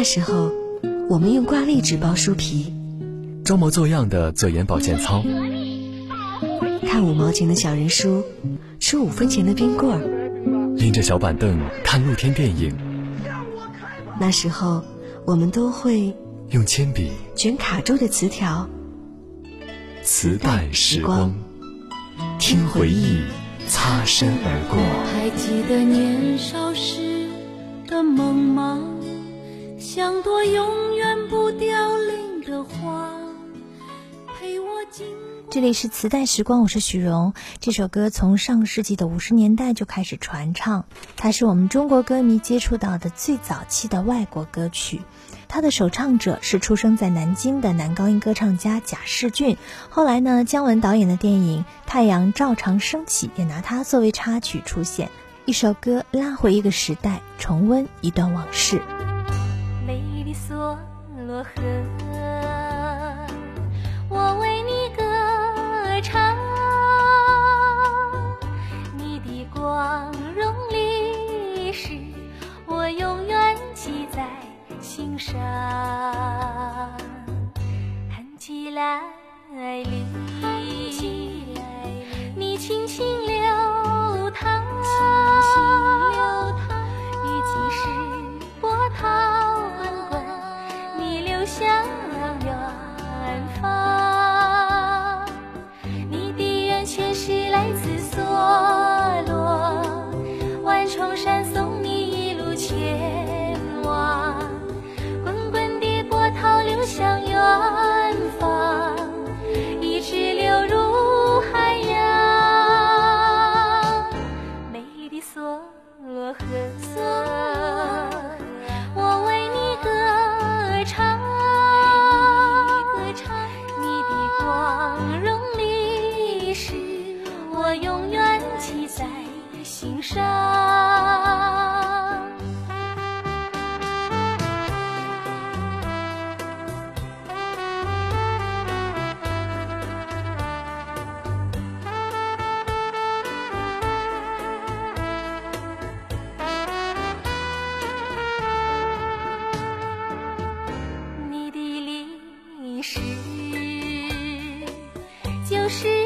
那时候，我们用挂历纸包书皮，装模作样的做眼保健操，看五毛钱的小人书，吃五分钱的冰棍儿，拎着小板凳看露天电影。那时候，我们都会用铅笔卷卡住的磁条。磁带时光，听回忆擦身而过。还记得年少时的梦吗？像朵永远不凋零的花，陪我经这里是磁带时光，我是许荣。这首歌从上世纪的五十年代就开始传唱，它是我们中国歌迷接触到的最早期的外国歌曲。它的首唱者是出生在南京的男高音歌唱家贾世俊。后来呢，姜文导演的电影《太阳照常升起》也拿它作为插曲出现。一首歌拉回一个时代，重温一段往事。我很，记在心上。你的历史就是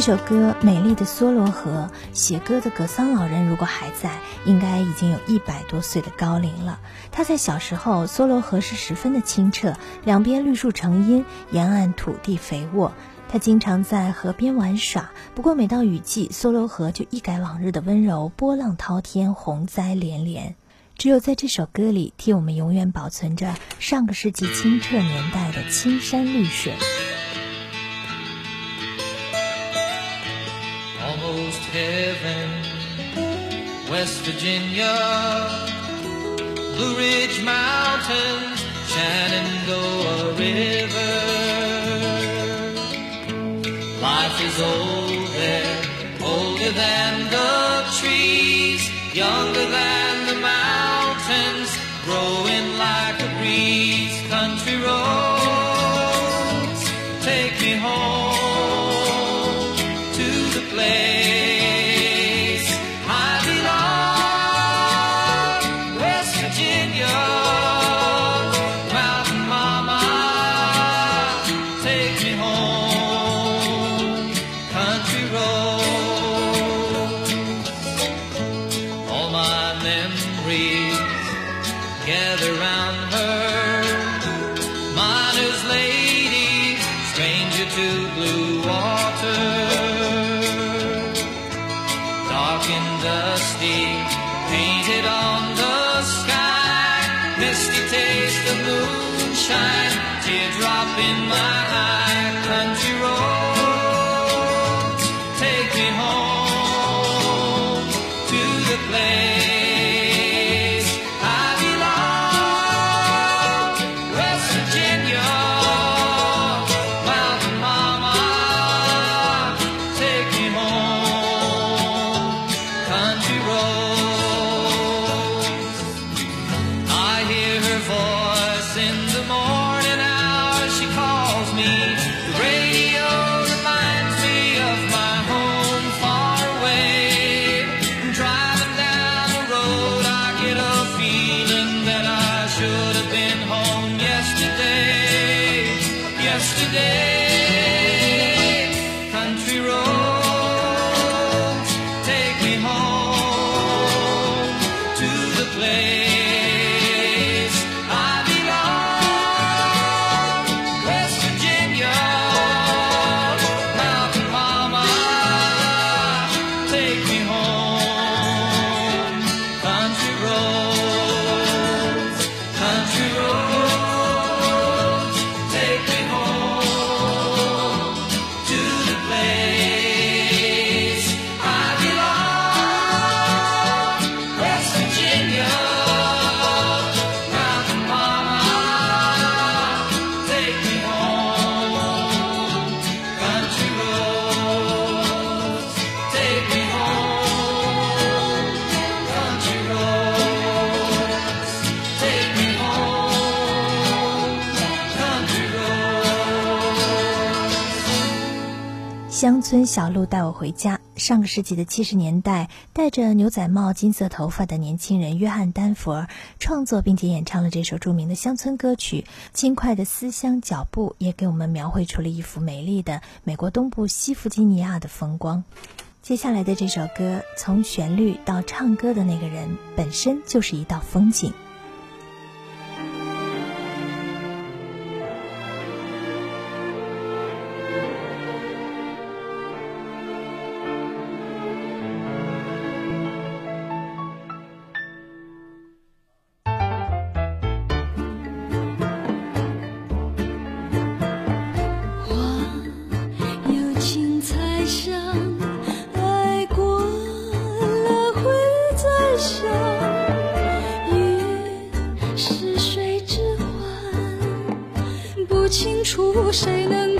这首歌《美丽的梭罗河》，写歌的格桑老人如果还在，应该已经有一百多岁的高龄了。他在小时候，梭罗河是十分的清澈，两边绿树成荫，沿岸土地肥沃。他经常在河边玩耍，不过每到雨季，梭罗河就一改往日的温柔，波浪滔天，洪灾连连。只有在这首歌里，替我们永远保存着上个世纪清澈年代的青山绿水。Heaven. West Virginia, Blue Ridge Mountains, Shenandoah River. Life is old there, older than the trees, younger than of moonshine, teardrop in my eye. 乡村小路带我回家。上个世纪的七十年代，戴着牛仔帽、金色头发的年轻人约翰·丹佛创作并且演唱了这首著名的乡村歌曲。轻快的思乡脚步也给我们描绘出了一幅美丽的美国东部西弗吉尼亚的风光。接下来的这首歌，从旋律到唱歌的那个人本身就是一道风景。谁能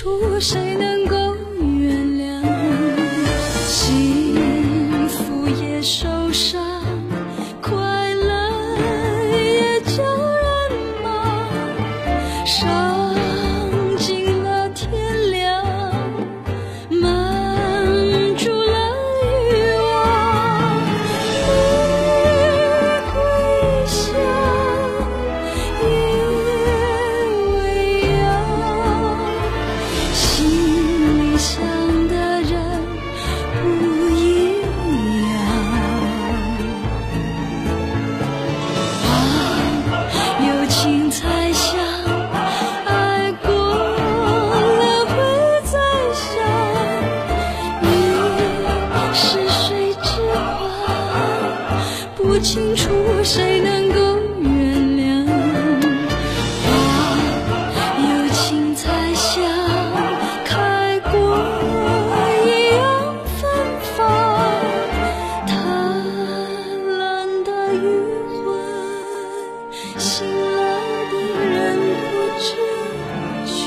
出谁能想的人不一样，花有情才香，爱过了会再想，你是谁之花，不清楚谁能够。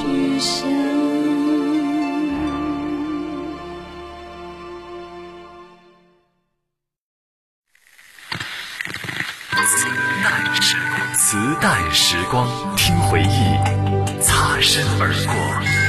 余生。磁带时光，听回忆，擦身而过。